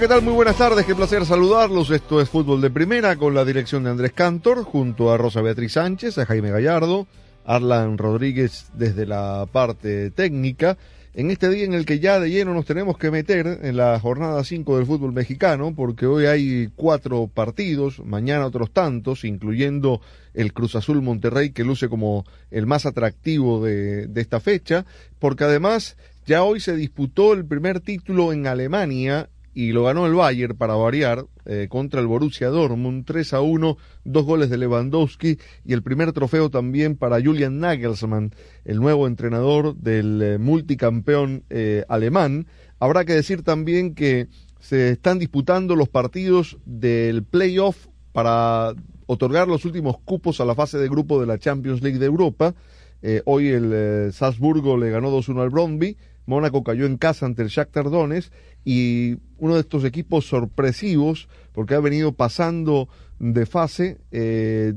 ¿Qué tal? Muy buenas tardes, qué placer saludarlos. Esto es Fútbol de Primera con la dirección de Andrés Cantor, junto a Rosa Beatriz Sánchez, a Jaime Gallardo, Arlan Rodríguez desde la parte técnica. En este día en el que ya de lleno nos tenemos que meter en la jornada 5 del fútbol mexicano, porque hoy hay cuatro partidos, mañana otros tantos, incluyendo el Cruz Azul Monterrey, que luce como el más atractivo de, de esta fecha, porque además ya hoy se disputó el primer título en Alemania y lo ganó el Bayern para variar eh, contra el Borussia Dortmund 3 a 1, dos goles de Lewandowski y el primer trofeo también para Julian Nagelsmann, el nuevo entrenador del eh, multicampeón eh, alemán. Habrá que decir también que se están disputando los partidos del playoff para otorgar los últimos cupos a la fase de grupo de la Champions League de Europa. Hoy el Salzburgo le ganó 2-1 al Brondby, Mónaco cayó en casa ante el Shakhtar Donetsk y uno de estos equipos sorpresivos porque ha venido pasando de fase eh,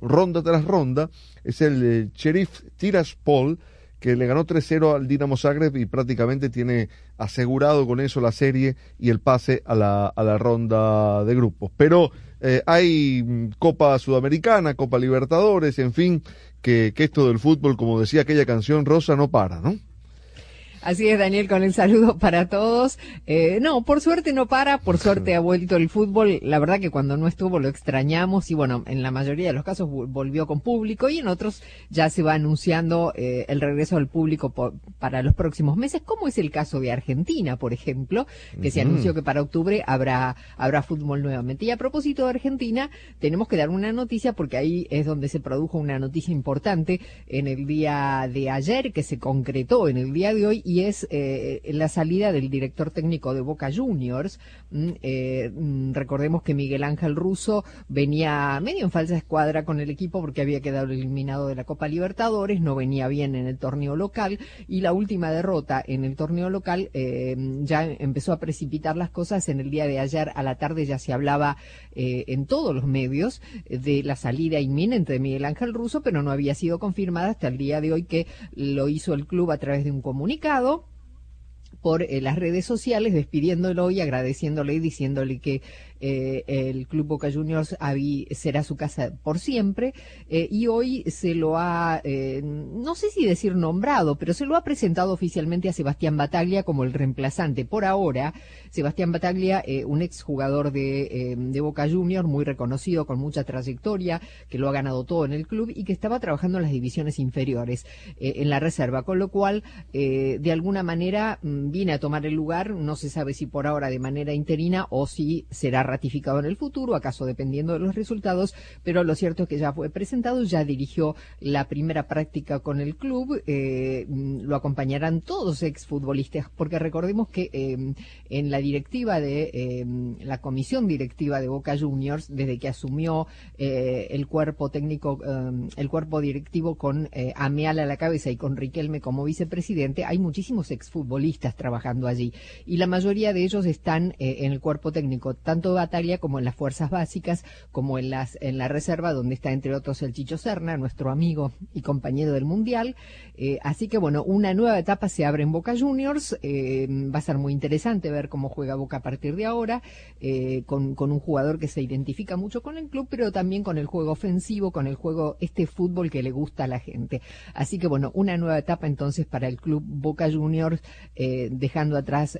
ronda tras ronda es el eh, Sheriff Tiraspol que le ganó 3-0 al Dinamo Zagreb y prácticamente tiene asegurado con eso la serie y el pase a la, a la ronda de grupos. Pero eh, hay mm, Copa Sudamericana, Copa Libertadores, en fin, que, que esto del fútbol, como decía aquella canción Rosa, no para, ¿no? Así es, Daniel, con el saludo para todos. Eh, no, por suerte no para, por suerte ha vuelto el fútbol. La verdad que cuando no estuvo lo extrañamos y bueno, en la mayoría de los casos vol- volvió con público y en otros ya se va anunciando eh, el regreso al público por- para los próximos meses, como es el caso de Argentina, por ejemplo, que se anunció que para octubre habrá, habrá fútbol nuevamente. Y a propósito de Argentina, tenemos que dar una noticia porque ahí es donde se produjo una noticia importante en el día de ayer, que se concretó en el día de hoy, y es eh, la salida del director técnico de Boca Juniors. Mm, eh, mm, recordemos que Miguel Ángel Russo venía medio en falsa escuadra con el equipo porque había quedado eliminado de la Copa Libertadores, no venía bien en el torneo local, y la última derrota en el torneo local eh, ya empezó a precipitar las cosas. En el día de ayer a la tarde ya se hablaba eh, en todos los medios de la salida inminente de Miguel Ángel Russo, pero no había sido confirmada hasta el día de hoy que lo hizo el club a través de un comunicado por eh, las redes sociales, despidiéndolo y agradeciéndole y diciéndole que eh, el Club Boca Juniors será su casa por siempre. eh, y hoy se lo ha, eh, no sé si decir nombrado, pero se lo ha presentado oficialmente a Sebastián Bataglia como el reemplazante. Por ahora, Sebastián Bataglia, un exjugador de, de Boca Juniors, muy reconocido, con mucha trayectoria, que lo ha ganado todo en el club y que estaba trabajando en las divisiones inferiores, en la reserva, con lo cual, de alguna manera, mm, viene a tomar el lugar, no se sabe si por ahora de manera interina o si será ratificado en el futuro, acaso dependiendo de los resultados, pero lo cierto es que ya fue presentado, ya dirigió la primera práctica con el club, eh, mm, lo acompañarán todos exfutbolistas, porque recordemos que eh, en la directiva de eh, la comisión directiva de Boca Juniors, desde que asumió eh, el cuerpo técnico, eh, el cuerpo directivo con eh, Ameal a la cabeza y con Riquelme como vicepresidente, hay muchísimos exfutbolistas trabajando allí. Y la mayoría de ellos están en el cuerpo técnico, tanto de Bataglia como en las fuerzas básicas, como en las en la reserva donde está entre otros el Chicho Serna, nuestro amigo y compañero del mundial. Eh, así que bueno, una nueva etapa se abre en Boca Juniors. eh, va a ser muy interesante ver cómo juega Boca a partir de ahora, eh, con, con un jugador que se identifica mucho con el club, pero también con el juego ofensivo, con el juego, este fútbol que le gusta a la gente. Así que bueno, una nueva etapa entonces para el club Boca Juniors, dejando atrás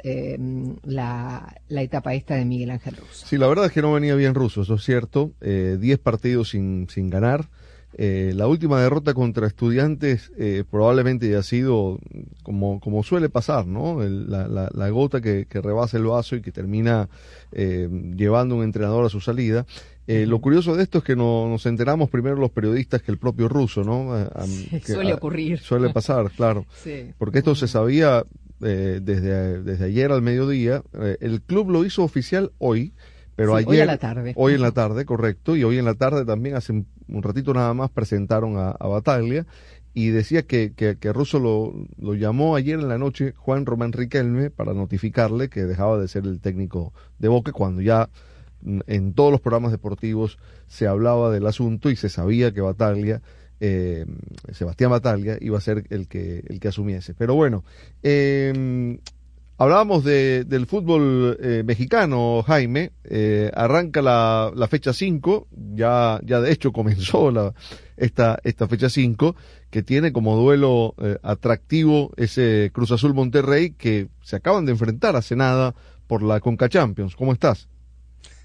la, la etapa esta de Miguel Ángel Russo. Sí, la verdad es que no venía bien ruso, eso es cierto. Eh, Diez partidos sin, sin ganar. Eh, la última derrota contra estudiantes eh, probablemente haya sido como, como suele pasar, ¿no? El- la, la- la gota que, que rebasa el vaso y que termina eh, llevando un entrenador a su salida. Eh, Lo curioso de esto es que no, nos enteramos primero los periodistas que el propio ruso, ¿no? A- a- Sí, que- suele a- ocurrir. Suele pasar, claro. Sí. Porque esto se sabía eh, desde, desde ayer al mediodía. El club lo hizo oficial hoy, pero Sí, ayer. hoy a la tarde. Hoy en la tarde, correcto. Y hoy en la tarde también, hace un, ratito nada más, presentaron a, a Bataglia. Y decía que, que, que Russo lo, lo llamó ayer en la noche Juan Román Riquelme para notificarle que dejaba de ser el técnico de Boca cuando ya en todos los programas deportivos se hablaba del asunto y se sabía que Bataglia, eh, Sebastián Bataglia, iba a ser el que, el que asumiese. Pero bueno, eh, hablábamos de, del fútbol eh, mexicano, Jaime. Eh, arranca la, fecha 5, ya, ya de hecho comenzó la, esta, esta fecha 5, que tiene como duelo eh, atractivo ese Cruz Azul Monterrey que se acaban de enfrentar hace nada por la Conca Champions. ¿Cómo estás?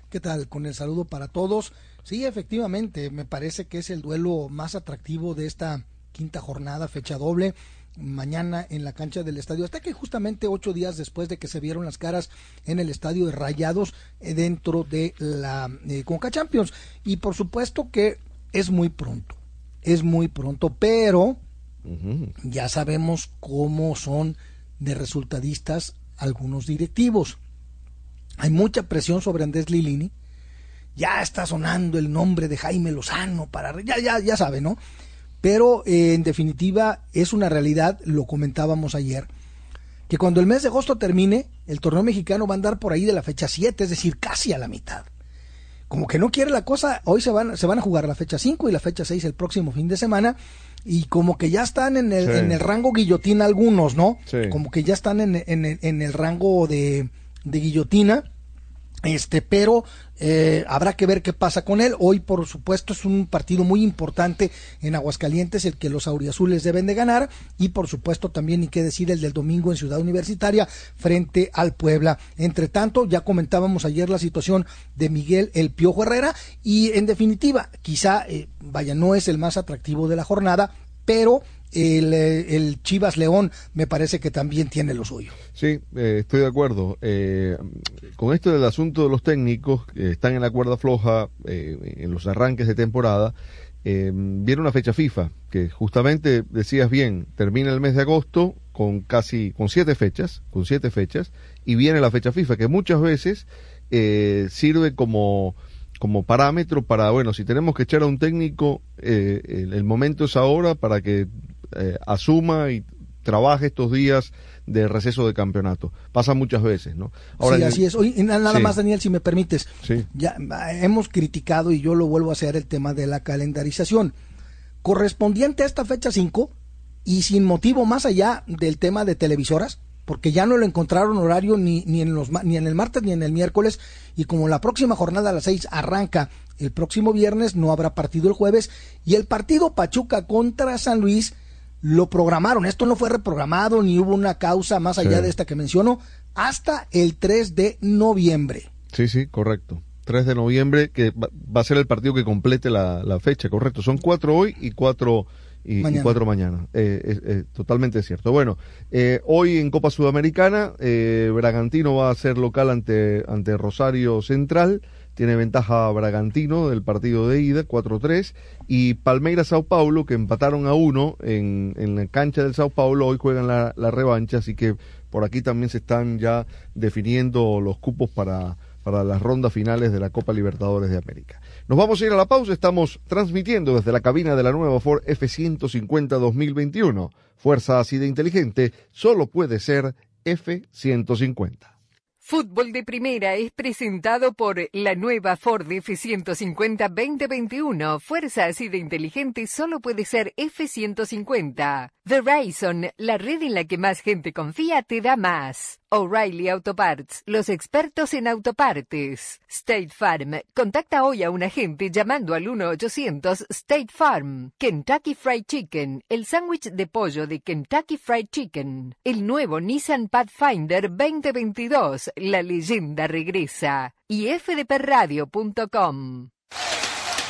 ¿Qué tal? Con el saludo para todos. Sí, efectivamente, me parece que es el duelo más atractivo de esta quinta jornada, fecha doble, mañana en la cancha del estadio. Hasta que justamente ocho días después de que se vieron las caras en el estadio de Rayados eh, dentro de la eh, Conca Champions. Y por supuesto que es muy pronto, es muy pronto, pero ya sabemos cómo son de resultadistas algunos directivos. Hay mucha presión sobre Andrés Lilini. Ya está sonando el nombre de Jaime Lozano para ya ya ya sabe, ¿no? Pero eh, en definitiva es una realidad, lo comentábamos ayer, que cuando el mes de agosto termine, el torneo mexicano va a andar por ahí de la fecha 7, es decir, casi a la mitad. Como que no quiere la cosa, hoy se van, se van a jugar la fecha 5 y la fecha 6 el próximo fin de semana, y como que ya están en el, Sí. en el rango guillotina algunos, ¿no? Sí. Como que ya están en, en el- en el rango de, de guillotina. Este, pero eh, habrá que ver qué pasa con él. Hoy, por supuesto, es un partido muy importante en Aguascalientes, el que los auriazules deben de ganar. Y por supuesto, también, ni qué decir, el del domingo en Ciudad Universitaria frente al Puebla. Entre tanto, ya comentábamos ayer la situación de Miguel El Piojo Herrera. Y en definitiva, quizá, eh, vaya, no es el más atractivo de la jornada, pero el, eh, el Chivas León me parece que también tiene lo suyo. Sí, eh, estoy de acuerdo. Eh, con esto del asunto de los técnicos que están en la cuerda floja eh, en los arranques de temporada, eh, viene una fecha FIFA que justamente decías bien, termina el mes de agosto con casi con siete fechas, con siete fechas y viene la fecha FIFA que muchas veces eh, sirve como como parámetro para bueno si tenemos que echar a un técnico eh, el momento es ahora para que eh, asuma y trabaje estos días de receso de campeonato. Pasa muchas veces, ¿no? sí, en el- así es. Nada Sí. más, Daniel, si me permites. Sí. Ya ah, hemos criticado y yo lo vuelvo a hacer el tema de la calendarización. Correspondiente a esta fecha 5 y sin motivo más allá del tema de televisoras, porque ya no lo encontraron horario ni, ni, en los, ni en el martes ni en el miércoles, y como la próxima jornada a las 6 arranca el próximo viernes, no habrá partido el jueves, y el partido Pachuca contra San Luis lo programaron. Esto no fue reprogramado ni hubo una causa más allá Sí. de esta que menciono hasta el 3 de noviembre. Sí, sí, correcto. 3 de noviembre, que va, a ser el partido que complete la, la fecha, correcto. Son cuatro hoy y cuatro, y, y Mañana. cuatro mañana. Eh, es- es totalmente cierto. Bueno, eh, hoy en Copa Sudamericana, eh, Bragantino va a ser local ante, ante Rosario Central. Tiene ventaja Bragantino del partido de ida, 4-3. Y Palmeiras Sao Paulo, que empataron a uno en, en la cancha del Sao Paulo, hoy juegan la, la revancha. Así que por aquí también se están ya definiendo los cupos para, para las rondas finales de la Copa Libertadores de América. Nos vamos a ir a la pausa. Estamos transmitiendo desde la cabina de la nueva Ford F-150 2021. Fuerza así de inteligente solo puede ser F-150. Fútbol de Primera es presentado por la nueva Ford F150 2021. Fuerza así de inteligente solo puede ser F150. Verizon, la red en la que más gente confía, te da más. O'Reilly Auto Parts, los expertos en autopartes. State Farm, contacta hoy a un agente llamando al 1-800 State Farm. Kentucky Fried Chicken, el sándwich de pollo de Kentucky Fried Chicken. El nuevo Nissan Pathfinder 2022, la leyenda regresa. Y fdpradio.com.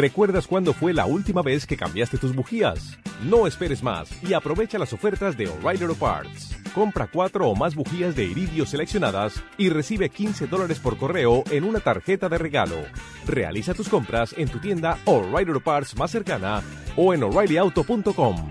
¿Recuerdas cuándo fue la última vez que cambiaste tus bujías? No esperes más y aprovecha las ofertas de O'Reilly Auto Parts. Compra cuatro o más bujías de iridio seleccionadas y recibe 15 dólares por correo en una tarjeta de regalo. Realiza tus compras en tu tienda O'Reilly Auto Parts más cercana o en o'ReillyAuto.com.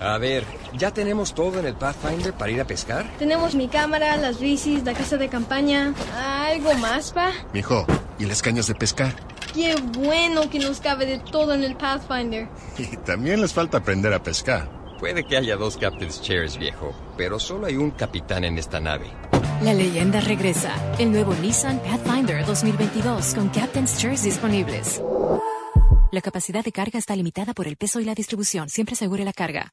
A ver, ¿ya tenemos todo en el Pathfinder para ir a pescar? Tenemos mi cámara, las bicis, la casa de campaña. ¿Algo más, pa? Mijo, ¿y las cañas de pescar? Qué bueno que nos cabe de todo en el Pathfinder. Y también les falta aprender a pescar. Puede que haya dos Captain's Chairs, viejo, pero solo hay un capitán en esta nave. La leyenda regresa. El nuevo Nissan Pathfinder 2022 con Captain's Chairs disponibles. La capacidad de carga está limitada por el peso y la distribución. Siempre asegure la carga.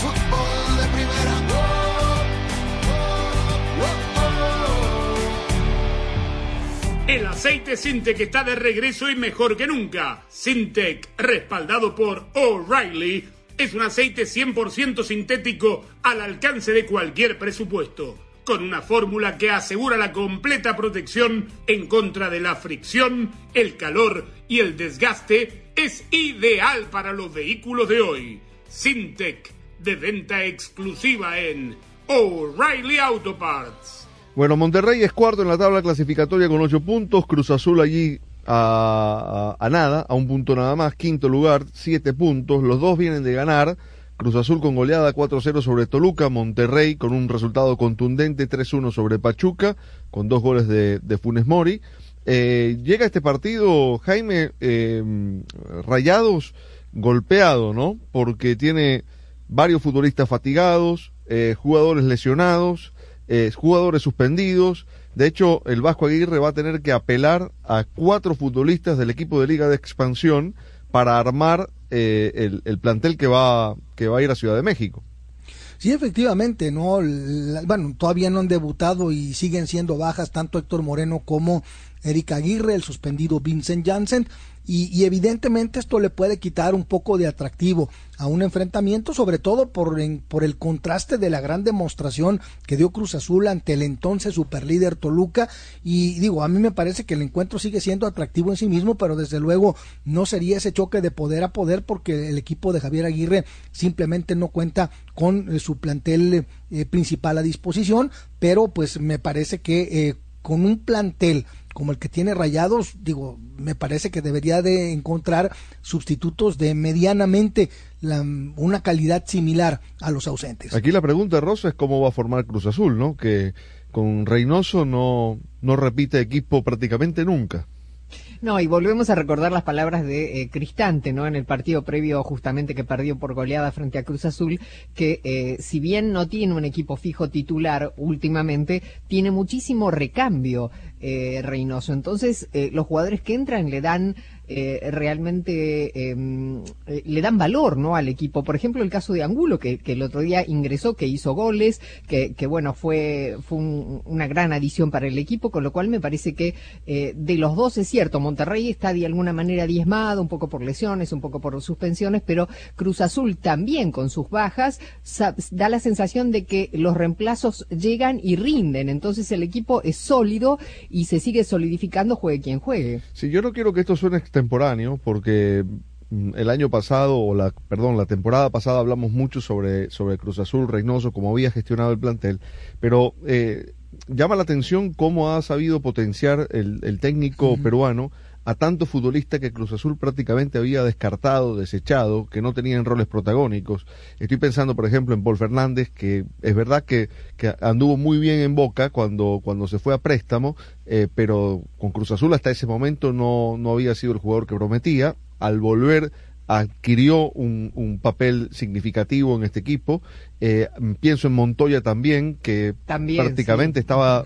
Fútbol de primera, El aceite Sintec está de regreso y mejor que nunca. Sintec, respaldado por O'Reilly, es un aceite 100% sintético al alcance de cualquier presupuesto. Con una fórmula que asegura la completa protección en contra de la fricción, el calor y el desgaste, es ideal para los vehículos de hoy. Sintec, de venta exclusiva en O'Reilly Auto Parts. Bueno, Monterrey es cuarto en la tabla clasificatoria con ocho puntos, Cruz Azul allí a, nada, a un punto nada más, quinto lugar, siete puntos, los dos vienen de ganar, Cruz Azul con goleada 4-0 sobre Toluca, Monterrey con un resultado contundente 3-1 sobre Pachuca, con dos goles de Funes Mori. Eh, llega este partido, Jaime, eh, Rayados golpeado, ¿no? Porque tiene varios futbolistas fatigados, eh, jugadores lesionados, eh, jugadores suspendidos. De hecho, el Vasco Aguirre va a tener que apelar a cuatro futbolistas del equipo de Liga de Expansión para armar eh, el, el plantel que va, que va a ir a Ciudad de México. Sí, efectivamente, no, bueno, todavía no han debutado y siguen siendo bajas tanto Héctor Moreno como Erika Aguirre, el suspendido Vincent Janssen, y, y evidentemente esto le puede quitar un poco de atractivo a un enfrentamiento, sobre todo por, en- por el contraste de la gran demostración que dio Cruz Azul ante el entonces superlíder Toluca, y digo, a mí me parece que el encuentro sigue siendo atractivo en sí mismo, pero desde luego no sería ese choque de poder a poder porque el equipo de Javier Aguirre simplemente no cuenta con eh, su plantel eh, principal a disposición, pero pues me parece que eh, con un plantel como el que tiene Rayados, digo, me parece que debería de encontrar sustitutos de medianamente una calidad similar a los ausentes. Aquí la pregunta, Rosa, es cómo va a formar Cruz Azul, ¿no? Que con Reynoso no, no repite equipo prácticamente nunca. No, y volvemos a recordar las palabras de eh, Cristante, ¿no? En el partido previo justamente que perdió por goleada frente a Cruz Azul, que eh, si bien no tiene un equipo fijo titular últimamente, tiene muchísimo recambio eh, Reynoso. Entonces, eh, los jugadores que entran le dan eh, realmente eh, eh, le dan valor no al equipo. Por ejemplo el caso de Angulo que, el otro día ingresó que hizo goles que, que bueno fue fue un- una gran adición para el equipo con lo cual me parece que eh, de los dos es cierto Monterrey está de alguna manera diezmado un poco por lesiones un poco por suspensiones pero Cruz Azul también con sus bajas da la sensación de que los reemplazos llegan y rinden. Entonces el equipo es sólido y se sigue solidificando juegue quien juegue. Sí, yo no quiero que esto suene extemporáneo, porque mm, el año pasado, o la, perdón, la temporada pasada hablamos mucho sobre, sobre Cruz Azul, Reynoso, cómo había gestionado el plantel, pero eh, llama la atención cómo ha sabido potenciar el, el técnico peruano a tanto futbolista que Cruz Azul prácticamente había descartado, desechado, que no tenían roles protagónicos. Estoy pensando, por ejemplo, en Paul Fernández, que es verdad que, que anduvo muy bien en Boca cuando, cuando se fue a préstamo, eh, pero con Cruz Azul hasta ese momento no, no había sido el jugador que prometía. Al volver adquirió un, un papel significativo en este equipo. Eh, pienso en Montoya también, que También, prácticamente sí. estaba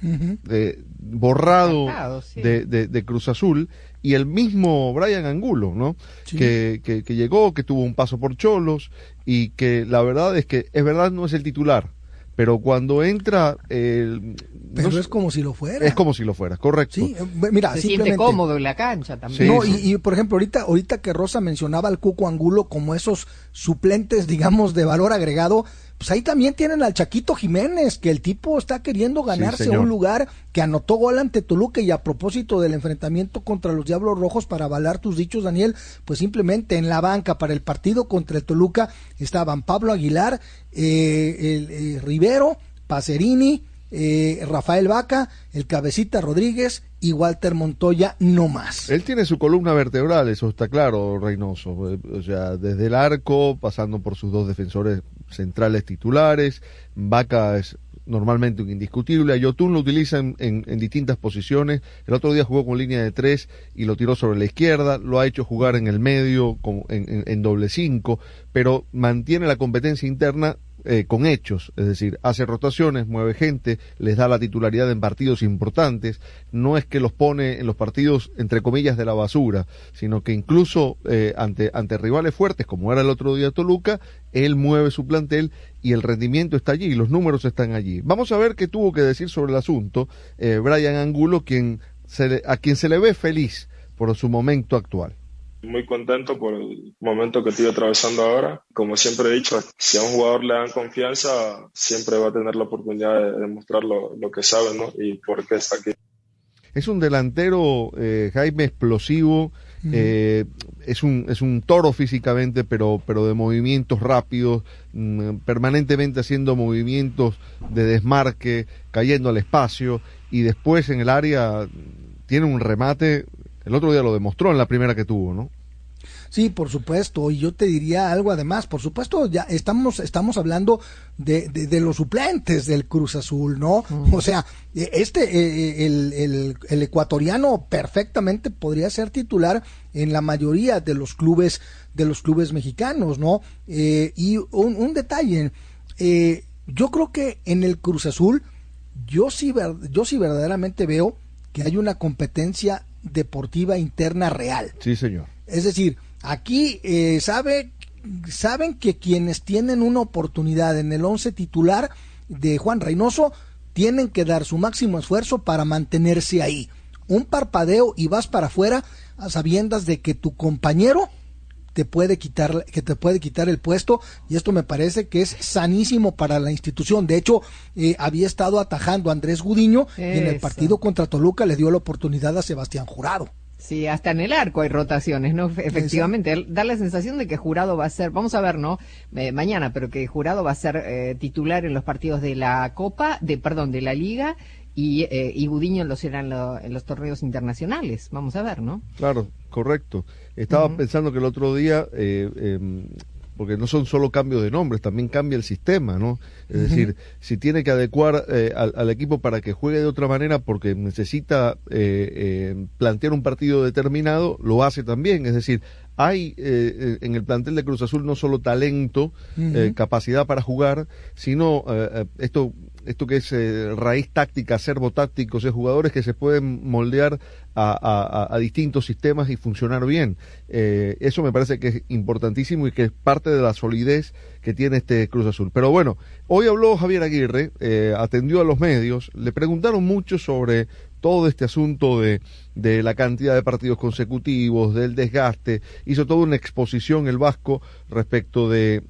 eh, borrado Descartado, sí. de, de- de Cruz Azul y el mismo Brian Angulo, ¿no? Sí. Que, que, que llegó, que tuvo un paso por Cholos y que la verdad es que es verdad no es el titular, pero cuando entra el- Pero no es como si lo fuera. es como si lo fuera, correcto. Sí, eh, mira, se siente cómodo en la cancha también. no, y, y, por ejemplo, ahorita, ahorita que Rosa mencionaba al Cuco Angulo como esos suplentes, digamos, de valor agregado, pues ahí también tienen al Chaquito Jiménez, que el tipo está queriendo ganarse un lugar, que anotó gol ante Toluca y a propósito del enfrentamiento contra los Diablos Rojos, para avalar tus dichos, Daniel, pues simplemente en la banca para el partido contra el Toluca estaban Pablo Aguilar, eh, el, eh, Rivero, Pacerini, eh, Rafael Vaca, el Cabecita Rodríguez y Walter Montoya, no más. Él tiene su columna vertebral, eso está claro, Reynoso. Eh, O sea, desde el arco, pasando por sus dos defensores centrales titulares. Vaca es normalmente un indiscutible. A Yotun lo utiliza en, en- distintas posiciones. El otro día jugó con línea de tres y lo tiró sobre la izquierda. Lo ha hecho jugar en el medio, con- en- en doble cinco, pero mantiene la competencia interna eh, con hechos, es decir, hace rotaciones, mueve gente, les da la titularidad en partidos importantes, no es que los pone en los partidos entre comillas de la basura, sino que incluso eh, ante, ante rivales fuertes como era el otro día Toluca, él mueve su plantel y el rendimiento está allí, los números están allí. Vamos a ver qué tuvo que decir sobre el asunto eh, Brian Angulo, quien se a quien se le ve feliz por su momento actual. Muy contento por el momento que estoy atravesando ahora. Como siempre he dicho, si a un jugador le dan confianza, siempre va a tener la oportunidad de demostrar lo, lo que sabe ¿no? y por qué está aquí. Es un delantero, eh, Jaime, explosivo, eh, es, un, es un toro físicamente, pero, pero de movimientos rápidos, mm, permanentemente haciendo movimientos de desmarque, cayendo al espacio, y después en el área tiene un remate, el otro día lo demostró en la primera que tuvo, ¿no? Sí, por supuesto, y yo te diría algo además, por supuesto, ya estamos, estamos hablando de, de, de los suplentes del Cruz Azul, ¿no? O sea, eh, este, eh, el, el, el ecuatoriano perfectamente podría ser titular en la mayoría de los clubes, de los clubes mexicanos, ¿no? Eh, y un, un detalle, eh, yo creo que en el Cruz Azul, yo sí, yo sí verdaderamente veo que hay una competencia deportiva interna real. Sí, señor. Es decir, aquí eh, sabe, saben que quienes tienen una oportunidad en el once titular de Juan Reynoso tienen que dar su máximo esfuerzo para mantenerse ahí. Un parpadeo y vas para afuera a sabiendas de que tu compañero te puede quitar que te puede quitar el puesto y esto me parece que es sanísimo para la institución. De hecho, eh, había estado atajando a Andrés Gudiño y en el Eso. partido contra Toluca le dio la oportunidad a Sebastián Jurado. Sí, hasta en el arco hay rotaciones, ¿no? Efectivamente, él- da la sensación de que Jurado va a ser, vamos a ver, ¿no? Eh, mañana, pero que Jurado va a ser eh, titular en los partidos de la Copa, de perdón, de la Liga y, eh, y Gudiño en los, serán lo- en los torneos internacionales. Vamos a ver, ¿no? Claro, correcto. Estaba pensando que el otro día, eh, em, porque no son solo cambios de nombres, también cambia el sistema, ¿no? Es decir, si tiene que adecuar eh, al, al equipo para que juegue de otra manera porque necesita eh, eh, plantear un partido determinado, lo hace también. Es decir, hay eh, eh, en el plantel de Cruz Azul no solo talento, eh, capacidad para jugar, sino eh, eh, esto esto que es eh, raíz táctica, servo tácticos, es jugadores que se pueden moldear a, a- a- distintos sistemas y funcionar bien. Eso me parece que es importantísimo y que es parte de la solidez que tiene este Cruz Azul. Pero bueno, hoy habló Javier Aguirre, eh, atendió a los medios, le preguntaron mucho sobre todo este asunto de, de la cantidad de partidos consecutivos, del desgaste, hizo toda una exposición el Vasco respecto de,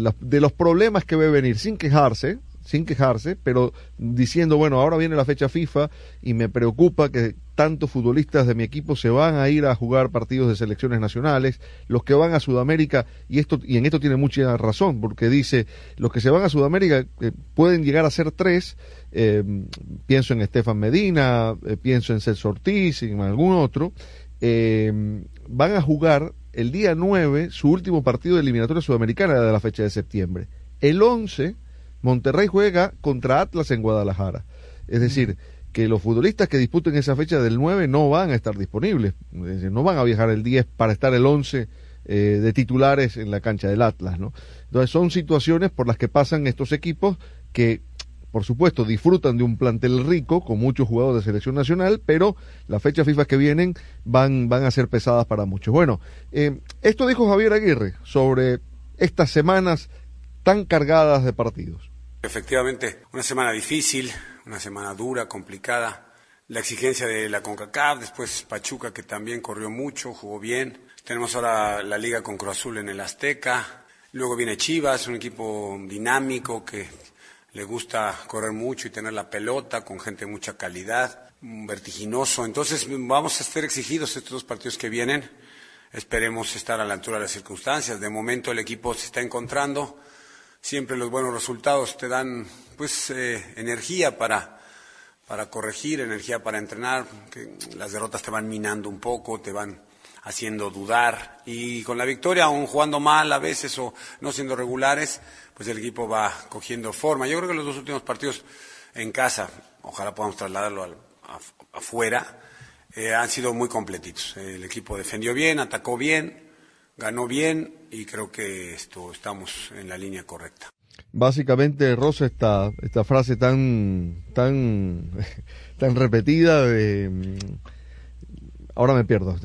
las- de los problemas que ve venir, sin quejarse, sin quejarse, pero diciendo, bueno, ahora viene la fecha FIFA y me preocupa que tantos futbolistas de mi equipo se van a ir a jugar partidos de selecciones nacionales, los que van a Sudamérica, y esto y en esto tiene mucha razón, porque dice, los que se van a Sudamérica eh, pueden llegar a ser tres, eh, pienso en Estefan Medina, eh, pienso en Celso Ortiz y en algún otro, eh, van a jugar el día 9 su último partido de eliminatoria sudamericana de la fecha de septiembre. El 11 Monterrey juega contra Atlas en Guadalajara. Es decir, que los futbolistas que disputen esa fecha del 9 no van a estar disponibles. Es decir, no van a viajar el 10 para estar el 11 eh, de titulares en la cancha del Atlas, ¿no? Entonces son situaciones por las que pasan estos equipos que, por supuesto, disfrutan de un plantel rico con muchos jugadores de selección nacional, pero las fechas FIFA que vienen van, van a ser pesadas para muchos. Bueno, eh, esto dijo Javier Aguirre sobre estas semanas tan cargadas de partidos. Efectivamente, una semana difícil, una semana dura, complicada. La exigencia de la CONCACAF, después Pachuca que también corrió mucho, jugó bien. Tenemos ahora la liga con Cruz Azul en el Azteca. Luego viene Chivas, un equipo dinámico que le gusta correr mucho y tener la pelota con gente de mucha calidad, vertiginoso. Entonces vamos a estar exigidos estos dos partidos que vienen. Esperemos estar a la altura de las circunstancias. De momento el equipo se está encontrando siempre los buenos resultados te dan pues eh, energía para, para corregir, energía para entrenar, que las derrotas te van minando un poco, te van haciendo dudar y con la victoria, aún jugando mal a veces o no siendo regulares, pues el equipo va cogiendo forma. Yo creo que los dos últimos partidos en casa, ojalá podamos trasladarlo al- af- afuera, eh, han sido muy completitos. El equipo defendió bien, atacó bien, ganó bien y creo que esto estamos en la línea correcta. Básicamente, Rosa, esta, esta frase tan, tan, tan repetida de... mm, Ahora me pierdo.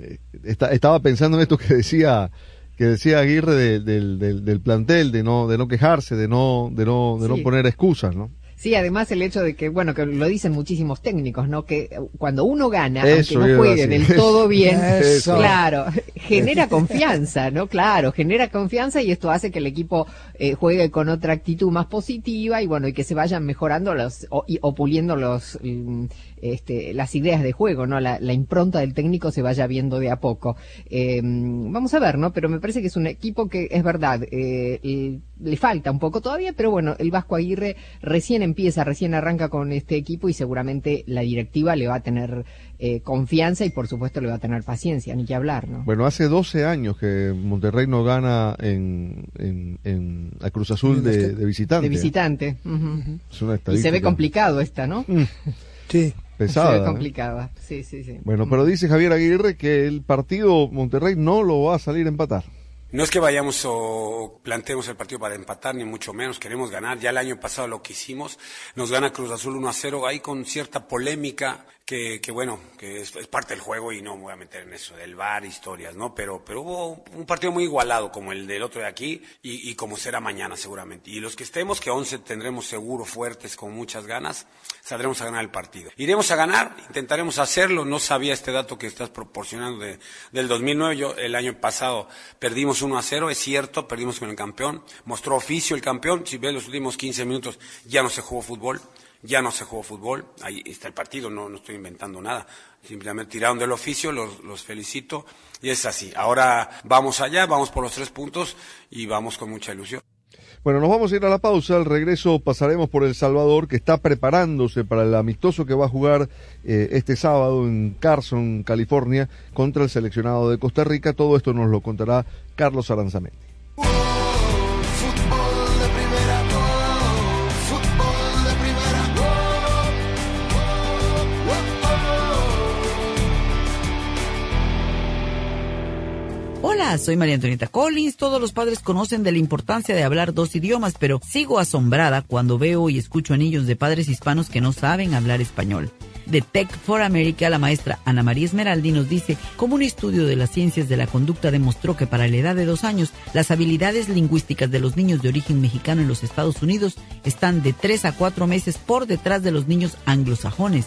Eh, esta- estaba pensando en esto que decía que decía Aguirre de- del, del, del plantel, de no, de no quejarse, de no, de no, de no poner excusas, ¿no? Sí, además el hecho de que, bueno, que lo dicen muchísimos técnicos, ¿no? Que eh, cuando uno gana, Eso aunque no juegue del todo bien, Eso. claro, genera confianza, ¿no? Claro, genera confianza y esto hace que el equipo eh, juegue con otra actitud más positiva y bueno, y que se vayan mejorando los, o, y- o puliendo los, mm, este, las ideas de juego, ¿no? La, la impronta del técnico se vaya viendo de a poco. Eh, vamos a ver, ¿no? Pero me parece que es un equipo que es verdad, eh, le falta un poco todavía, pero bueno, el Vasco Aguirre recién empieza, recién arranca con este equipo y seguramente la directiva le va a tener eh, confianza y por supuesto le va a tener paciencia, ni que hablar, ¿no? Bueno, hace 12 años que Monterrey no gana en, en, en a Cruz Azul de, de visitante. De visitante. ujú. Es una Y se ve complicado esta, ¿no? Sí. Pesada, Se ¿eh? complicada, sí, sí, sí. Bueno, pero dice Javier Aguirre que el partido Monterrey no lo va a salir a empatar. No es que vayamos o planteemos el partido para empatar, ni mucho menos, queremos ganar. Ya el año pasado lo que hicimos, nos gana Cruz Azul 1 a 0, ahí con cierta polémica, que, que bueno, que es, parte del juego y no me voy a meter en eso, del bar, historias, ¿no? Pero, pero hubo un partido muy igualado, como el del otro de aquí, y, y como será mañana seguramente. Y los que estemos, que 11 tendremos seguro fuertes, con muchas ganas, saldremos a ganar el partido. Iremos a ganar, intentaremos hacerlo, no sabía este dato que estás proporcionando de, del 2009, yo el año pasado perdimos 1 a 0, es cierto, perdimos con el campeón, mostró oficio el campeón, si ves los últimos 15 minutos ya no se jugó fútbol, ya no se jugó fútbol, ahí está el partido, no, no estoy inventando nada, simplemente tiraron del oficio, los, felicito y es así. Ahora vamos allá, vamos por los tres puntos y vamos con mucha ilusión. Bueno, nos vamos a ir a la pausa. Al regreso pasaremos por El Salvador, que está preparándose para el amistoso que va a jugar eh, este sábado en Carson, California, contra el seleccionado de Costa Rica. Todo esto nos lo contará Carlos Aranzamendi. Soy María Antonieta Collins. Todos los padres conocen de la importancia de hablar dos idiomas, pero sigo asombrada cuando veo y escucho a niños de padres hispanos que no saben hablar español. De Tech for America, la maestra Ana María Esmeraldi nos dice cómo un estudio de las ciencias de la conducta demostró que para la edad de dos años, las habilidades lingüísticas de los niños de origen mexicano en los Estados Unidos están de tres a cuatro meses por detrás de los niños anglosajones.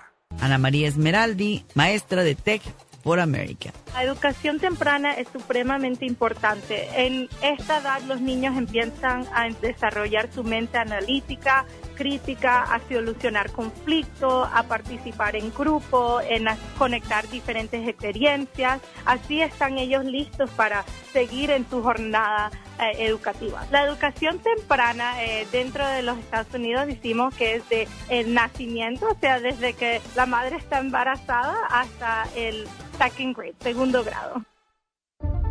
Ana María Esmeraldi, maestra de Tech for America. La educación temprana es supremamente importante. En esta edad los niños empiezan a desarrollar su mente analítica, crítica, a solucionar conflictos, a participar en grupo, en conectar diferentes experiencias. Así están ellos listos para seguir en su jornada eh, educativa. La educación temprana eh, dentro de los Estados Unidos decimos que es de el nacimiento, o sea, desde que la madre está embarazada hasta el second grade, segundo grado.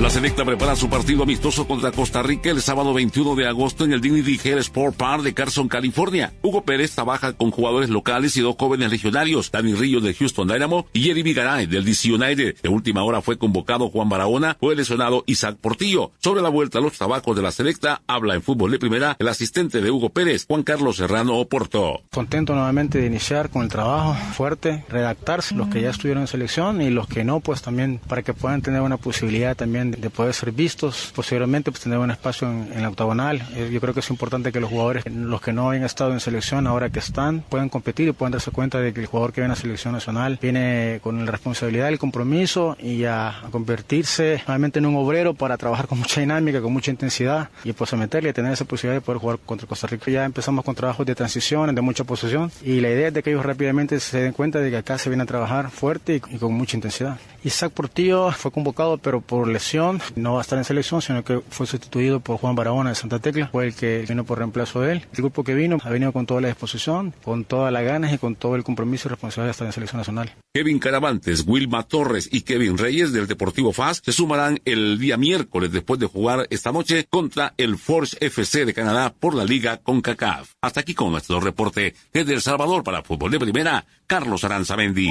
La selecta prepara su partido amistoso contra Costa Rica el sábado 21 de agosto en el Dignity Head Sport Park de Carson, California. Hugo Pérez trabaja con jugadores locales y dos jóvenes legionarios, Dani Ríos del Houston Dynamo y Jerry Vigaray del DC United. De última hora fue convocado Juan Barahona, fue lesionado Isaac Portillo. Sobre la vuelta a los trabajos de la selecta, habla en fútbol de primera el asistente de Hugo Pérez, Juan Carlos Serrano Oporto. Contento nuevamente de iniciar con el trabajo fuerte, redactarse los que ya estuvieron en selección y los que no, pues también para que puedan tener una posibilidad también de poder ser vistos, posiblemente pues tener un espacio en, en la octagonal. Eh, yo creo que es importante que los jugadores, los que no habían estado en selección, ahora que están, puedan competir y puedan darse cuenta de que el jugador que viene a selección nacional viene con la responsabilidad, el compromiso y a, a convertirse nuevamente en un obrero para trabajar con mucha dinámica, con mucha intensidad y pues a meterle y tener esa posibilidad de poder jugar contra Costa Rica. Ya empezamos con trabajos de transición, de mucha posesión y la idea es de que ellos rápidamente se den cuenta de que acá se viene a trabajar fuerte y, y con mucha intensidad. Isaac Portillo fue convocado pero por lesión, no va a estar en selección, sino que fue sustituido por Juan Barahona de Santa Tecla, fue el que vino por reemplazo de él. El grupo que vino ha venido con toda la disposición, con todas las ganas y con todo el compromiso y responsabilidad de estar en selección nacional. Kevin Caravantes, Wilma Torres y Kevin Reyes del Deportivo FAS se sumarán el día miércoles después de jugar esta noche contra el Forge FC de Canadá por la Liga CONCACAF. Hasta aquí con nuestro reporte desde El Salvador para Fútbol de Primera, Carlos Aranzamendi.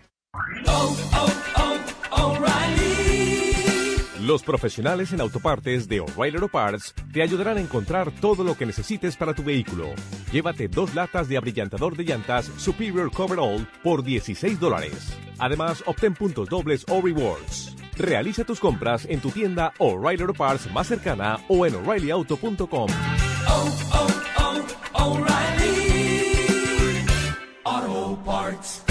Los profesionales en autopartes de O'Reilly Auto Parts te ayudarán a encontrar todo lo que necesites para tu vehículo. Llévate dos latas de abrillantador de llantas Superior Coverall por 16 dólares. Además, obtén puntos dobles o rewards. Realiza tus compras en tu tienda O'Reilly Auto Parts más cercana o en o'ReillyAuto.com. Auto Parts.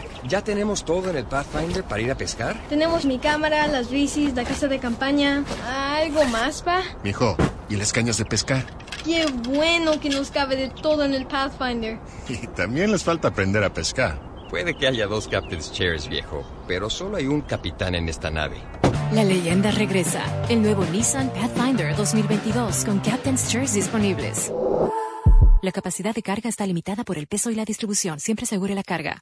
¿ya tenemos todo en el Pathfinder para ir a pescar? Tenemos mi cámara, las bicis, la casa de campaña. ¿Algo más, pa? Mijo, ¿y las cañas de pescar? Qué bueno que nos cabe de todo en el Pathfinder. Y también les falta aprender a pescar. Puede que haya dos Captain's Chairs, viejo, pero solo hay un capitán en esta nave. La leyenda regresa. El nuevo Nissan Pathfinder 2022 con Captain's Chairs disponibles. La capacidad de carga está limitada por el peso y la distribución. Siempre asegure la carga.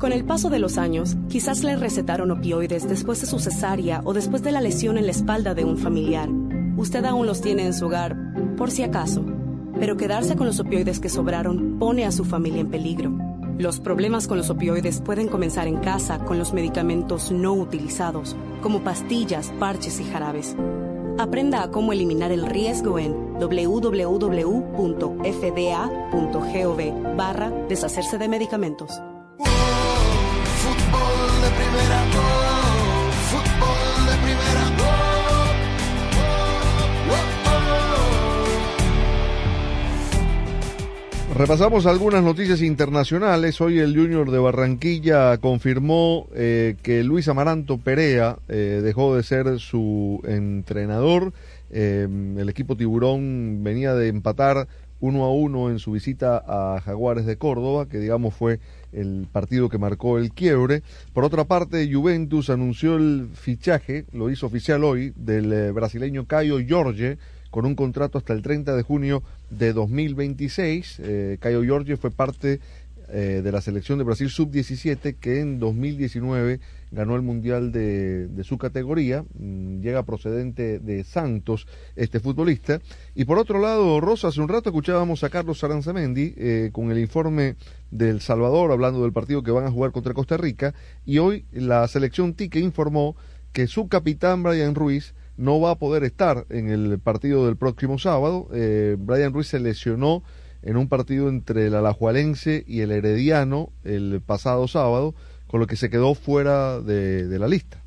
Con el paso de los años, quizás le recetaron opioides después de su cesárea o después de la lesión en la espalda de un familiar. Usted aún los tiene en su hogar, por si acaso. Pero quedarse con los opioides que sobraron pone a su familia en peligro. Los problemas con los opioides pueden comenzar en casa con los medicamentos no utilizados, como pastillas, parches y jarabes. Aprenda a cómo eliminar el riesgo en www.fda.gov barra deshacerse de medicamentos. Repasamos algunas noticias internacionales. Hoy el Junior de Barranquilla confirmó eh, que Luis Amaranto Perea eh, dejó de ser su entrenador. Eh, el equipo Tiburón venía de empatar uno a uno en su visita a Jaguares de Córdoba, que digamos fue el partido que marcó el quiebre. Por otra parte, Juventus anunció el fichaje, lo hizo oficial hoy, del eh, brasileño Caio Jorge, con un contrato hasta el 30 de junio de 2026. Eh, Caio Jorge fue parte eh, de la selección de Brasil sub-17 que en 2019 ganó el Mundial de, de su categoría, mm, llega procedente de Santos este futbolista. Y por otro lado, Rosa, hace un rato escuchábamos a Carlos Aranzamendi eh, con el informe del Salvador hablando del partido que van a jugar contra Costa Rica y hoy la selección Tique informó que su capitán Brian Ruiz no va a poder estar en el partido del próximo sábado. Eh, Brian Ruiz se lesionó en un partido entre el Alajualense y el Herediano el pasado sábado, con lo que se quedó fuera de, de la lista.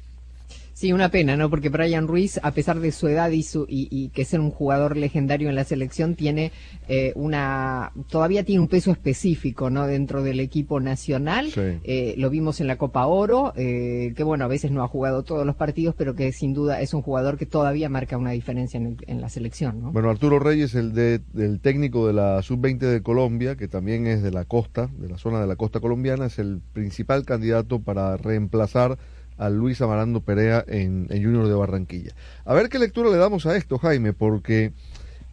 Sí, una pena, ¿no? Porque Brian Ruiz, a pesar de su edad y, su, y, y que ser un jugador legendario en la selección, tiene eh, una, todavía tiene un peso específico, ¿no? Dentro del equipo nacional. Sí. Eh, lo vimos en la Copa Oro, eh, que bueno, a veces no ha jugado todos los partidos, pero que sin duda es un jugador que todavía marca una diferencia en, el- en la selección, ¿no? Bueno, Arturo Reyes, el de, del técnico de la sub-20 de Colombia, que también es de la costa, de la zona de la costa colombiana, es el principal candidato para reemplazar a Luis Amarando Perea en, en Junior de Barranquilla. A ver qué lectura le damos a esto, Jaime, porque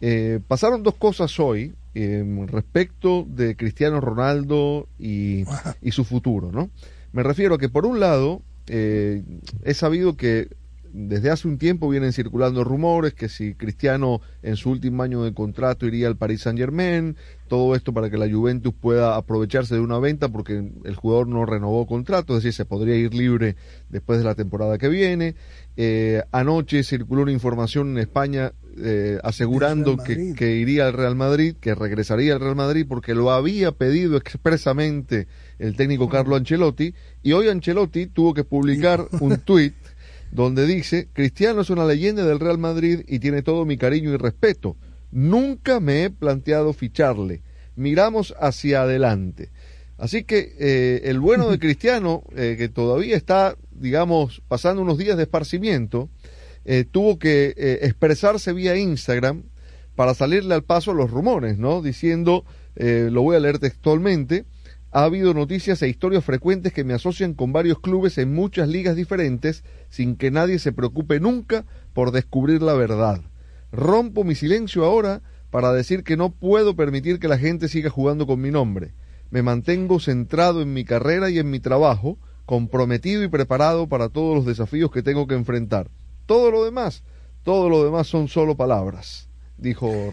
eh, pasaron dos cosas hoy eh, respecto de Cristiano Ronaldo y, y su futuro, ¿no? Me refiero a que por un lado eh, he sabido que desde hace un tiempo vienen circulando rumores que si Cristiano en su último año de contrato iría al Paris Saint Germain, todo esto para que la Juventus pueda aprovecharse de una venta porque el jugador no renovó contrato, es decir, se podría ir libre después de la temporada que viene. Eh, anoche circuló una información en España eh, asegurando que, que iría al Real Madrid, que regresaría al Real Madrid porque lo había pedido expresamente el técnico Carlo Ancelotti y hoy Ancelotti tuvo que publicar un tuit donde dice, Cristiano es una leyenda del Real Madrid y tiene todo mi cariño y respeto. Nunca me he planteado ficharle. Miramos hacia adelante. Así que eh, el bueno de Cristiano, eh, que todavía está, digamos, pasando unos días de esparcimiento, eh, tuvo que expresarse vía Instagram para salirle al paso a los rumores, ¿no? Diciendo, lo voy a leer textualmente, ha habido noticias e historias frecuentes que me asocian con varios clubes en muchas ligas diferentes sin que nadie se preocupe nunca por descubrir la verdad. Rompo mi silencio ahora para decir que no puedo permitir que la gente siga jugando con mi nombre. Me mantengo centrado en mi carrera y en mi trabajo, comprometido y preparado para todos los desafíos que tengo que enfrentar. Todo lo demás, todo lo demás son solo palabras dijo.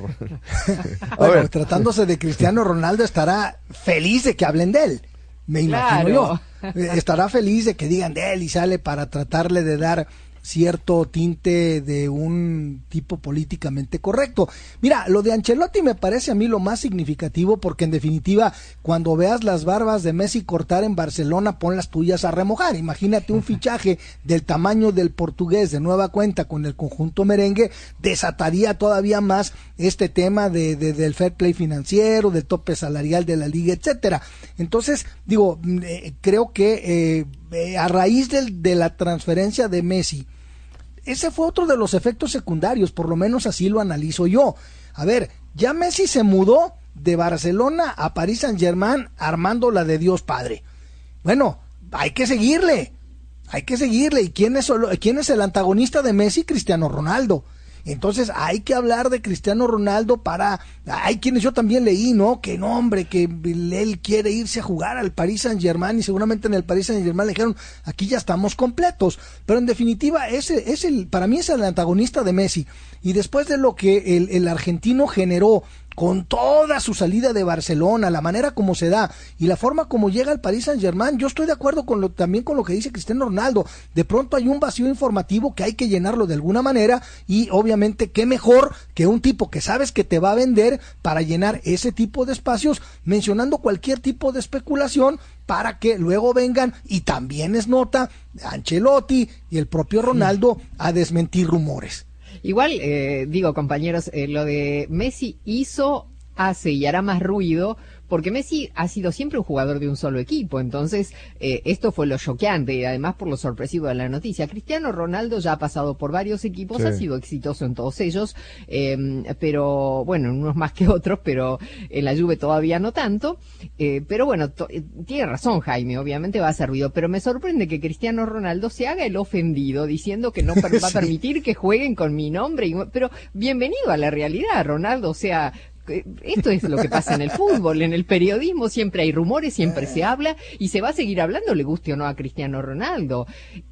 a bueno, ver. tratándose de Cristiano Ronaldo, estará feliz de que hablen de él. Me imagino yo. Estará feliz de que digan de él y sale para tratarle de dar cierto tinte de un tipo políticamente correcto. Mira, lo de Ancelotti me parece a mí lo más significativo porque en definitiva, cuando veas las barbas de Messi cortar en Barcelona, pon las tuyas a remojar. Imagínate un fichaje del tamaño del portugués de nueva cuenta con el conjunto merengue, desataría todavía más este tema de, del fair play financiero, del tope salarial de la liga, etcétera. Entonces, digo, eh, creo que eh, a raíz del, de la transferencia de Messi, ese fue otro de los efectos secundarios, por lo menos así lo analizo yo. A ver, ya Messi se mudó de Barcelona a París Saint Germain armando la de Dios Padre. Bueno, hay que seguirle, hay que seguirle. ¿Y quién es, quién es el antagonista de Messi? Cristiano Ronaldo. Entonces hay que hablar de Cristiano Ronaldo para... Hay quienes yo también leí, ¿no? Que no, hombre, que él quiere irse a jugar al Paris Saint Germain y seguramente en el Paris Saint Germain le dijeron, aquí ya estamos completos. Pero en definitiva, ese es el, para mí es el antagonista de Messi. Y después de lo que el, el argentino generó con toda su salida de Barcelona, la manera como se da y la forma como llega al Paris Saint Germain, yo estoy de acuerdo con lo, también con lo que dice Cristiano Ronaldo. De pronto hay un vacío informativo que hay que llenarlo de alguna manera y obviamente qué mejor que un tipo que sabes que te va a vender para llenar ese tipo de espacios mencionando cualquier tipo de especulación para que luego vengan y también es nota Ancelotti y el propio Ronaldo a desmentir rumores. Igual, eh, digo, compañeros, eh, lo de Messi hizo, hace y hará más ruido porque Messi ha sido siempre un jugador de un solo equipo, entonces eh, esto fue lo choqueante y además por lo sorpresivo de la noticia. Cristiano Ronaldo ya ha pasado por varios equipos, ha sido exitoso en todos ellos, eh, pero bueno, unos más que otros, pero en la Juve todavía no tanto. Eh, pero bueno, eh, tiene razón Jaime, obviamente va a ser ruido, pero me sorprende que Cristiano Ronaldo se haga el ofendido diciendo que no va a permitir que jueguen con mi nombre, pero bienvenido a la realidad, Ronaldo, o sea, esto es lo que pasa en el fútbol, en el periodismo siempre hay rumores, siempre se habla y se va a seguir hablando, le guste o no a Cristiano Ronaldo.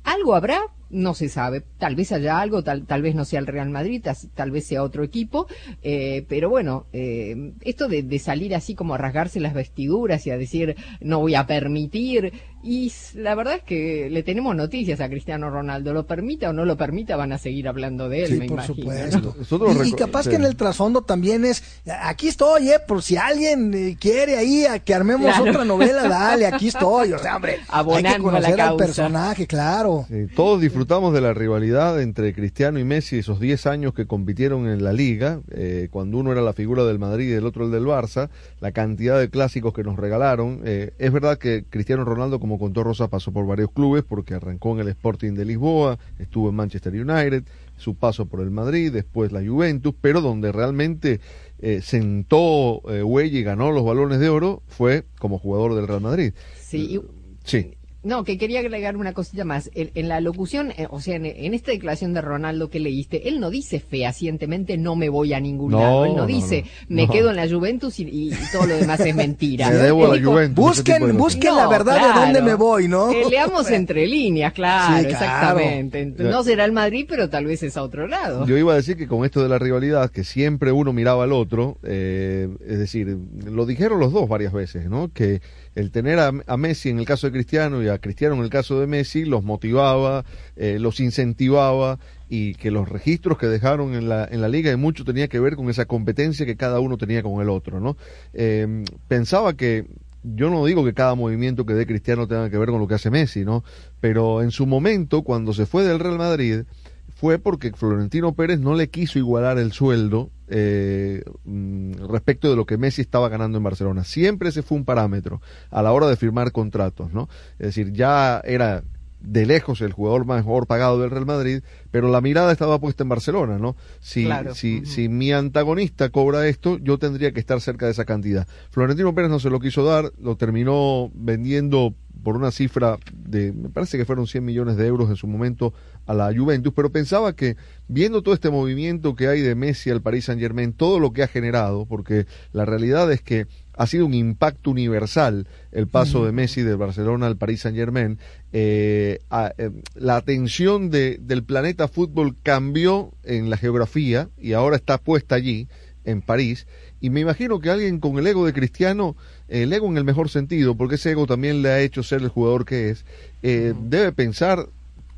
Algo habrá, no se sabe. Tal vez haya algo, tal, tal vez no sea el Real Madrid, tal, vez sea otro equipo, eh, pero bueno, eh, esto de, de, salir así como a rasgarse las vestiduras y a decir no voy a permitir, y la verdad es que le tenemos noticias a Cristiano Ronaldo, lo permita o no lo permita, van a seguir hablando de él, me por imagino. Supuesto. y, capaz que en el trasfondo también es, aquí estoy, eh, por si alguien eh, quiere ahí a que armemos otra novela, dale, aquí estoy, o sea, hombre, hay que conocer al personaje, claro. todos disfrutamos de la rivalidad entre Cristiano y Messi, esos 10 años que compitieron en la liga, eh, cuando uno era la figura del Madrid y el otro el del Barça, la cantidad de clásicos que nos regalaron. Eh, es verdad que Cristiano Ronaldo, como contó Rosa, pasó por varios clubes porque arrancó en el Sporting de Lisboa, estuvo en Manchester United, su paso por el Madrid, después la Juventus, pero donde realmente eh, sentó huella y ganó los balones de oro fue como jugador del Real Madrid. Sí, sí. No, que quería agregar una cosita más. En, la locución, eh, o sea, en, esta declaración de Ronaldo que leíste, él no dice fehacientemente no me voy a ningún lado. Él no, dice me quedo en la Juventus y, todo lo demás es mentira. busquen busquen la verdad de dónde me voy, ¿no? leamos entre líneas, claro, exactamente. No será el Madrid, pero tal vez es a otro lado. Yo iba a decir que con esto de la rivalidad, que siempre uno miraba al otro, eh, es decir, lo dijeron los dos varias veces, ¿no? Que el tener a, Messi en el caso de Cristiano y a Cristiano en el caso de Messi los motivaba, eh, los incentivaba y que los registros que dejaron en la, en la liga de mucho tenía que ver con esa competencia que cada uno tenía con el otro, ¿no? Eh, pensaba que yo no digo que cada movimiento que dé Cristiano tenga que ver con lo que hace Messi, ¿no? Pero en su momento, cuando se fue del Real Madrid, fue porque Florentino Pérez no le quiso igualar el sueldo eh, mm, respecto de lo que Messi estaba ganando en Barcelona. Siempre ese fue un parámetro a la hora de firmar contratos, ¿no? Es decir, ya era de lejos el jugador mejor pagado del Real Madrid, pero la mirada estaba puesta en Barcelona, ¿no? Si, si, si mi antagonista cobra esto, yo tendría que estar cerca de esa cantidad. Florentino Pérez no se lo quiso dar, lo terminó vendiendo por una cifra de, me parece que fueron 100 millones de euros en su momento a la Juventus, pero pensaba que viendo todo este movimiento que hay de Messi al Paris Saint Germain, todo lo que ha generado, porque la realidad es que ha sido un impacto universal el paso de Messi del Barcelona al Paris Saint Germain. Eh, eh, la atención de, del planeta fútbol cambió en la geografía y ahora está puesta allí, en París. Y me imagino que alguien con el ego de Cristiano, el ego en el mejor sentido, porque ese ego también le ha hecho ser el jugador que es, eh, debe pensar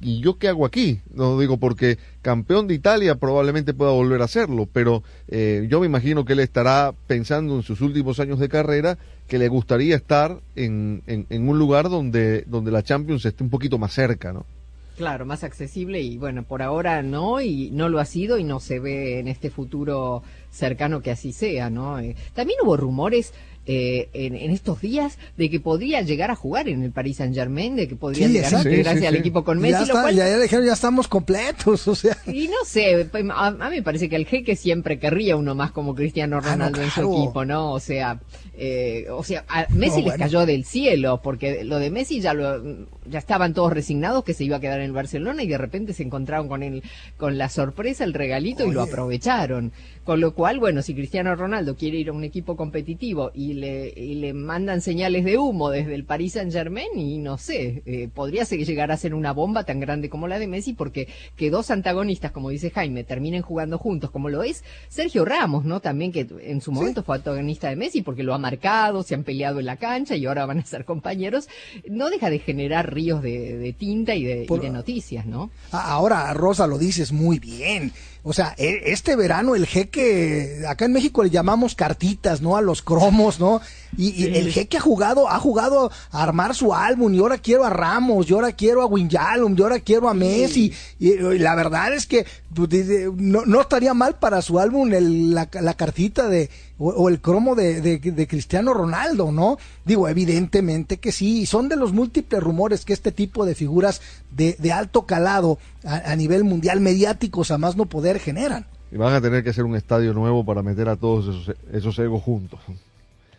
¿y yo qué hago aquí? No digo porque campeón de Italia probablemente pueda volver a hacerlo, pero eh, yo me imagino que él estará pensando en sus últimos años de carrera que le gustaría estar en, en, un lugar donde, donde la Champions esté un poquito más cerca, ¿no? Claro, más accesible y bueno, por ahora no y no lo ha sido y no se ve en este futuro cercano que así sea, ¿no? Eh, también hubo rumores eh, en, estos días de que podría llegar a jugar en el Paris Saint Germain, de que podría llegar gracias al equipo con Messi. Ya, ya, dijeron, ya estamos completos, o sea. Y no sé, pues, a, mí me parece que el jeque siempre querría uno más como Cristiano ah, Ronaldo en su equipo, ¿no? O sea, eh, o sea, a Messi les cayó del cielo, porque lo de Messi ya lo, ya estaban todos resignados que se iba a quedar en el Barcelona y de repente se encontraron con el, con la sorpresa, el regalito y lo aprovecharon. Con lo cual, bueno, si Cristiano Ronaldo quiere ir a un equipo competitivo y le, le mandan señales de humo desde el Paris Saint Germain, y no sé, eh, podría llegar a ser una bomba tan grande como la de Messi, porque que dos antagonistas, como dice Jaime, terminen jugando juntos, como lo es Sergio Ramos, ¿no? También que en su momento fue antagonista de Messi porque lo ha marcado, se han peleado en la cancha y ahora van a ser compañeros, no deja de generar ríos de, tinta y de, y de noticias, ¿no? Ahora, Rosa, lo dices muy bien. O sea, e, este verano el jeque, acá en México le llamamos cartitas, ¿no? A los cromos, ¿no? Y, el jeque ha jugado, ha jugado a armar su álbum, y ahora quiero a Ramos, y ahora quiero a Winjalum, y ahora quiero a Messi. Y, la verdad es que pues, no, estaría mal para su álbum la, cartita de, o, el cromo de, Cristiano Ronaldo, ¿no? Digo, evidentemente que sí, y son de los múltiples rumores que este tipo de figuras de, alto calado a, nivel mundial mediáticos a más no poder generan. Y van a tener que hacer un estadio nuevo para meter a todos esos, esos egos juntos.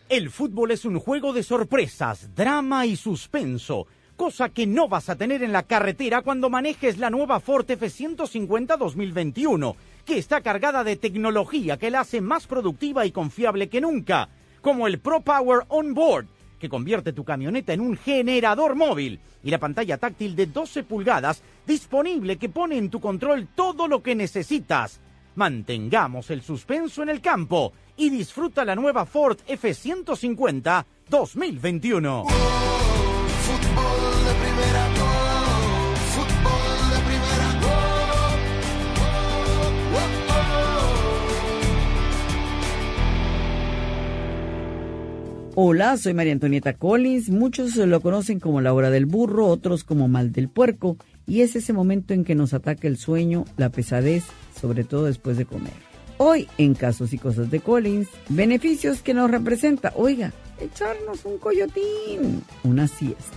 El fútbol es un juego de sorpresas, drama y suspenso, cosa que no vas a tener en la carretera cuando manejes la nueva Ford F150 2021, que está cargada de tecnología que la hace más productiva y confiable que nunca, como el Pro Power On Board, que convierte tu camioneta en un generador móvil, y la pantalla táctil de 12 pulgadas disponible que pone en tu control todo lo que necesitas. Mantengamos el suspenso en el campo y disfruta la nueva Ford F150 2021. Hola, soy María Antonieta Collins. Muchos lo conocen como la hora del burro, otros como mal del puerco. Y es ese momento en que nos ataca el sueño, la pesadez, sobre todo después de comer. Hoy, en Casos y Cosas de Collins, beneficios que nos representa. Oiga, echarnos un coyotín, una siesta.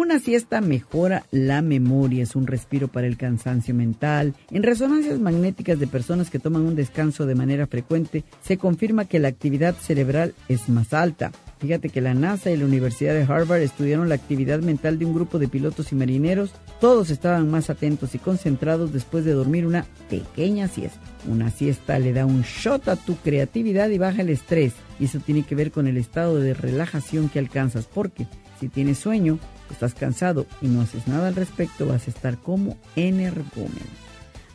Una siesta mejora la memoria, es un respiro para el cansancio mental. En resonancias magnéticas de personas que toman un descanso de manera frecuente, se confirma que la actividad cerebral es más alta. Fíjate que la NASA y la Universidad de Harvard estudiaron la actividad mental de un grupo de pilotos y marineros. Todos estaban más atentos y concentrados después de dormir una pequeña siesta. Una siesta le da un shot a tu creatividad y baja el estrés. Y eso tiene que ver con el estado de relajación que alcanzas. Porque si tienes sueño, estás cansado y no haces nada al respecto, vas a estar como energúmeno.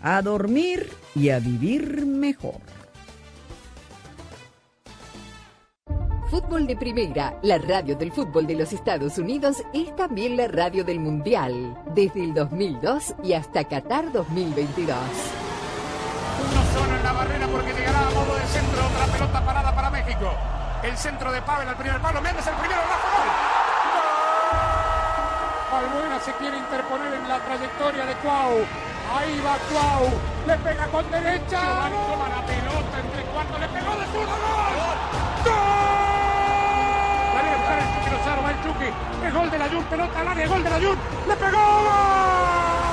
A dormir y a vivir mejor. Fútbol de Primera, la radio del fútbol de los Estados Unidos, es también la radio del Mundial, desde el 2002 y hasta Qatar 2022. Uno solo en la barrera porque llegará a modo de centro, otra pelota parada para México. El centro de Pavel al primer palo, Méndez el primero, Rafa gol. Albuena se quiere interponer en la trayectoria de Cuau. Ahí va Cuau, le pega con derecha. Giovanni toma la pelota entre cuartos, le pegó de zurdo, gol. ¡Gol! va el Chucky. Es gol de la Jun, pelota al área, gol de la Jun. ¡Le pegó!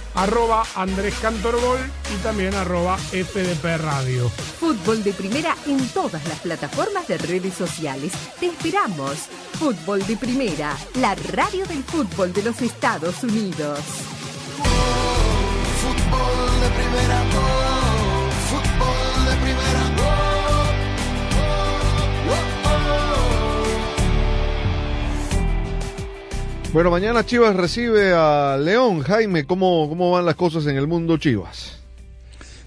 Arroba Andrés Cantorbol y también arroba FDP Radio. Fútbol de primera en todas las plataformas de redes sociales. Te esperamos. Fútbol de primera, la radio del fútbol de los Estados Unidos. Fútbol de primera, oh, Bueno, mañana Chivas recibe a León. Jaime, ¿cómo, ¿cómo van las cosas en el mundo Chivas?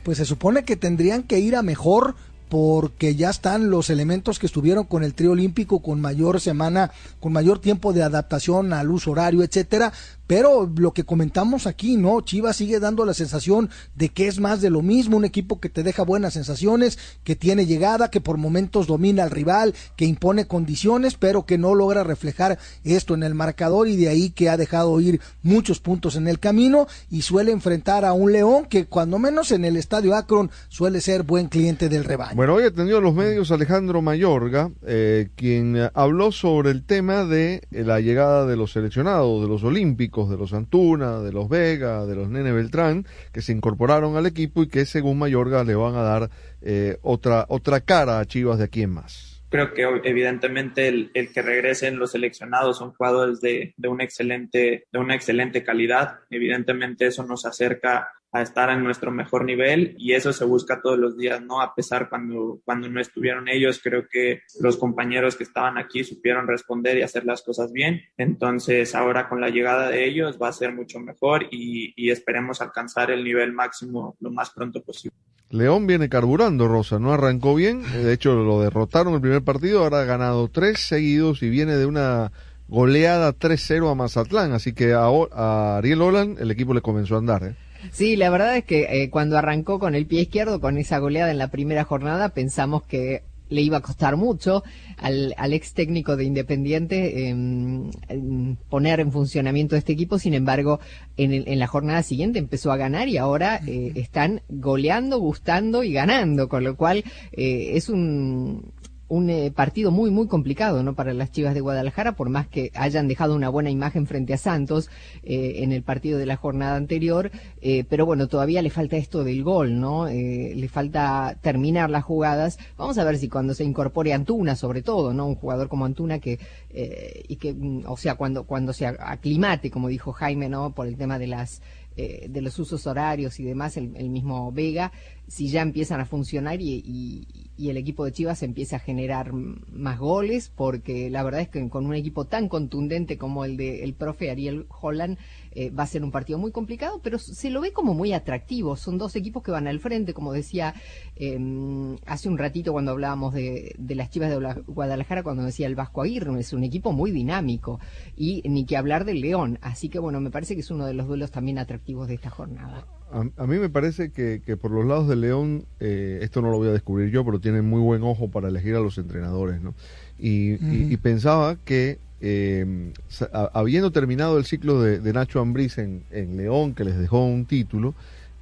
Pues se supone que tendrían que ir a mejor porque ya están los elementos que estuvieron con el trío olímpico con mayor semana, con mayor tiempo de adaptación al uso horario, etcétera, pero lo que comentamos aquí, ¿no? Chivas sigue dando la sensación de que es más de lo mismo, un equipo que te deja buenas sensaciones, que tiene llegada, que por momentos domina al rival, que impone condiciones, pero que no logra reflejar esto en el marcador y de ahí que ha dejado ir muchos puntos en el camino y suele enfrentar a un León que cuando menos en el estadio Akron suele ser buen cliente del rebaño. Bueno, hoy atendió a los medios Alejandro Mayorga, eh, quien habló sobre el tema de la llegada de los seleccionados, de los olímpicos, de los Antuna, de los Vega, de los Nene Beltrán, que se incorporaron al equipo y que según Mayorga le van a dar eh, otra, otra cara a Chivas de aquí en más creo que evidentemente el, el, que regresen los seleccionados son jugadores de, de, una excelente, de una excelente calidad. Evidentemente eso nos acerca a estar en nuestro mejor nivel y eso se busca todos los días, ¿no? A pesar cuando, cuando no estuvieron ellos, creo que los compañeros que estaban aquí supieron responder y hacer las cosas bien. Entonces ahora con la llegada de ellos va a ser mucho mejor y, y esperemos alcanzar el nivel máximo lo más pronto posible. León viene carburando, Rosa, no arrancó bien, de hecho lo derrotaron el primer partido, ahora ha ganado tres seguidos y viene de una goleada 3-0 a Mazatlán, así que a, Ariel Olan el equipo le comenzó a andar. ¿eh? Sí, la verdad es que eh, cuando arrancó con el pie izquierdo, con esa goleada en la primera jornada, pensamos que le iba a costar mucho al, al ex técnico de Independiente eh, poner en funcionamiento este equipo. Sin embargo, en, el, en la jornada siguiente empezó a ganar y ahora eh, están goleando, gustando y ganando, con lo cual eh, es un un eh, partido muy, muy complicado, ¿no? Para las Chivas de Guadalajara, por más que hayan dejado una buena imagen frente a Santos eh, en el partido de la jornada anterior, eh, pero bueno, todavía le falta esto del gol, ¿no? Eh, le falta terminar las jugadas. Vamos a ver si cuando se incorpore Antuna, sobre todo, ¿no? Un jugador como Antuna que, y que, mm, o sea, cuando, cuando se aclimate, como dijo Jaime, ¿no? Por el tema de las eh, de los usos horarios y demás, el, el mismo Vega, si ya empiezan a funcionar y, y- el equipo de Chivas empieza a generar más goles, porque la verdad es que con un equipo tan contundente como el de el profe Ariel Holland eh, va a ser un partido muy complicado, pero se lo ve como muy atractivo. Son dos equipos que van al frente, como decía eh, hace un ratito cuando hablábamos de, de las Chivas de Gua- Guadalajara, cuando decía el Vasco Aguirre, es un equipo muy dinámico y ni que hablar del León. Así que bueno, me parece que es uno de los duelos también atractivos de esta jornada. A, a mí me parece que, que por los lados de León, eh, esto no lo voy a descubrir yo, pero tienen muy buen ojo para elegir a los entrenadores, ¿no? Y, y- y pensaba que, eh, habiendo terminado el ciclo de, de Nacho Ambriz en, en León, que les dejó un título,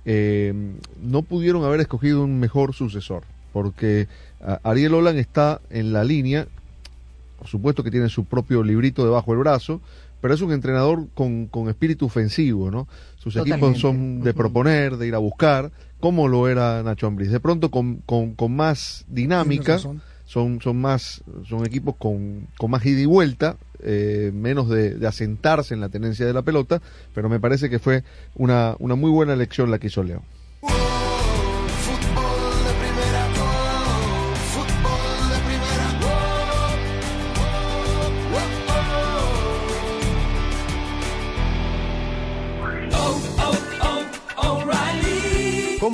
eh, no pudieron haber escogido un mejor sucesor, porque Ariel Olan está en la línea, por supuesto que tiene su propio librito debajo del brazo, pero es un entrenador con, con espíritu ofensivo, ¿no? Sus Totalmente. equipos son de proponer, de ir a buscar, como lo era Nacho Ambriz. De pronto con, con, con más dinámica, son, son más, son equipos con, con más ida y vuelta, eh, menos de, de asentarse en la tenencia de la pelota, pero me parece que fue una, una muy buena elección la que hizo León.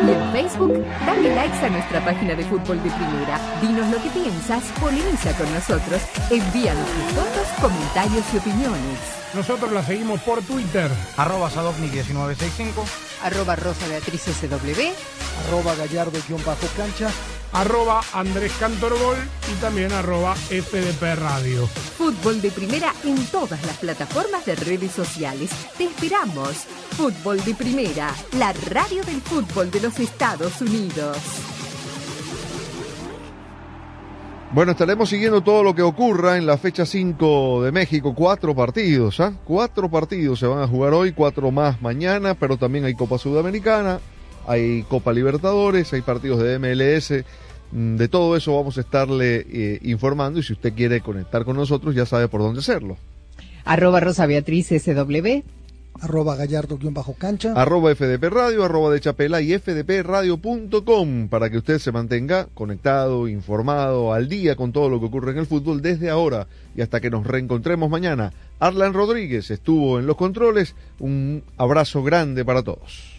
Y en Facebook, dale likes a nuestra página de Fútbol de Primera. Dinos lo que piensas, polemiza con nosotros, envíanos tus fotos, comentarios y opiniones. Nosotros la seguimos por Twitter. Arroba Sadovnik1965. Arroba Rosa Beatriz SW. Arroba Gallardo-cancha. Arroba Andrés Cantorbol y también arroba FDP Radio. Fútbol de Primera en todas las plataformas de redes sociales. Te esperamos. Fútbol de Primera, la radio del fútbol de los Estados Unidos. Bueno, estaremos siguiendo todo lo que ocurra en la fecha 5 de México. Cuatro partidos, ¿ah? Cuatro partidos se van a jugar hoy, cuatro más mañana, pero también hay Copa Sudamericana, hay Copa Libertadores, hay partidos de MLS. Mm, De todo eso vamos a estarle eh, informando y si usted quiere conectar con nosotros ya sabe por dónde hacerlo. Arroba Rosa Beatriz SW. Arroba Gallardo-cancha. Arroba FDP Radio, arroba de Chapela y fdpradio.com para que usted se mantenga conectado, informado, al día con todo lo que ocurre en el fútbol desde ahora y hasta que nos reencontremos mañana. Arlan Rodríguez estuvo en los controles. Un abrazo grande para todos.